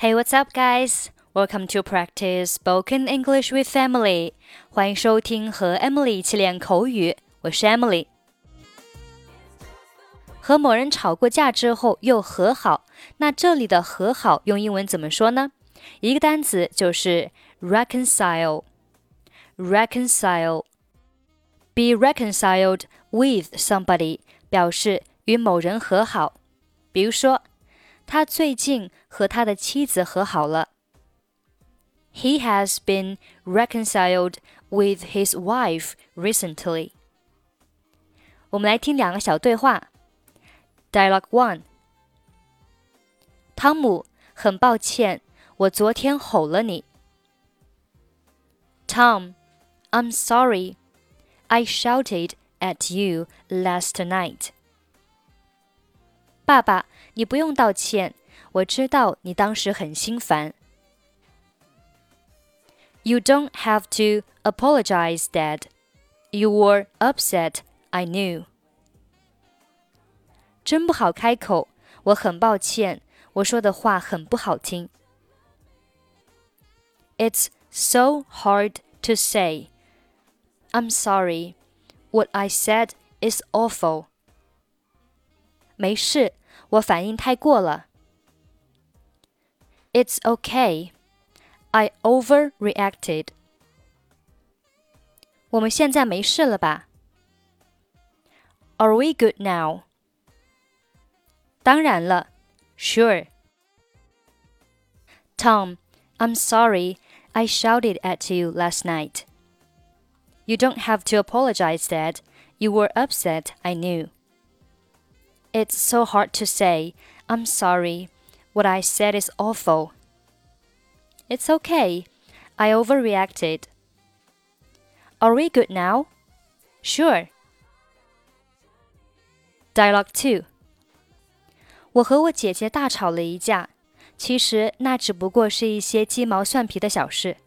Hey, what's up, guys? Welcome to practice spoken English with Emily. 欢迎收听和 Emily 一起练口语。我是 Emily。和某人吵过架之后又和好，那这里的和好用英文怎么说呢？一个单词就是 reconcile。reconcile。Be reconciled with somebody 表示与某人和好。比如说。 他最近和他的妻子和好了。He has been reconciled with his wife recently. 我们来听两个小对话。Dialogue one. 汤姆，很抱歉，我昨天吼了你。Tom, I'm sorry. I shouted at you last night. 爸爸，你不用道歉，我知道你当时很心烦。You don't have to apologize, Dad. You were upset, I knew. 真不好开口，我很抱歉，我说的话很不好听。It's so hard to say. I'm sorry. What I said is awful. 没事， 我反应太过了。It's okay. I overreacted. 我们现在没事了吧？Are we good now? 当然了，Sure. Tom, I'm sorry I shouted at you last night. You don't have to apologize, Dad. You were upset, I knew. It's so hard to say, I'm sorry. What I said is awful. It's okay. I overreacted. Are we good now? Sure. Dialogue 2我和我姐姐大吵了一架，其实那只不过是一些鸡毛蒜皮的小事。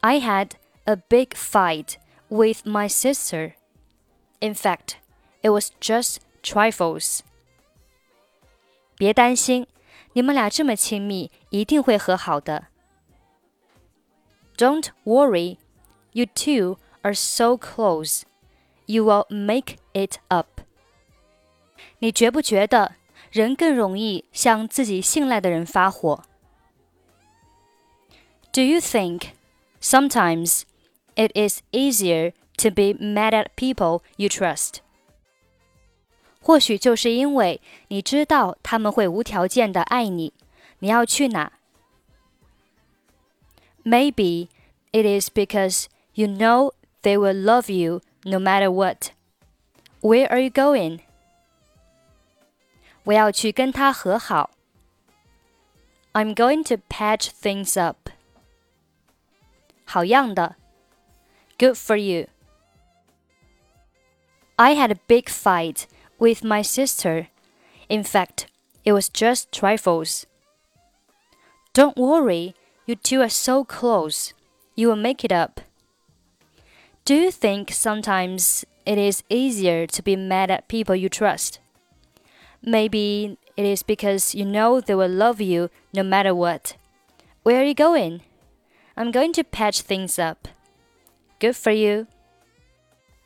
I had a big fight with my sister. In fact, it was just trifles. 别担心，你们俩这么亲密，一定会和好的。Don't worry, you two are so close. You will make it up. 你觉不觉得人更容易向自己信赖的人发火？Do you think sometimes it is easier to be mad at people you trust? 或许就是因为你知道他们会无条件的爱你，你要去哪？Maybe it is because you know they will love you no matter what. Where are you going? 我要去跟他和好。I'm going to patch things up. 好样的。Good for you. I had a big fight with my sister. In fact, it was just trifles. Don't worry, you two are so close. You will make it up. Do you think sometimes it is easier to be mad at people you trust? Maybe it is because you know they will love you no matter what. Where are you going? I'm going to patch things up. Good for you.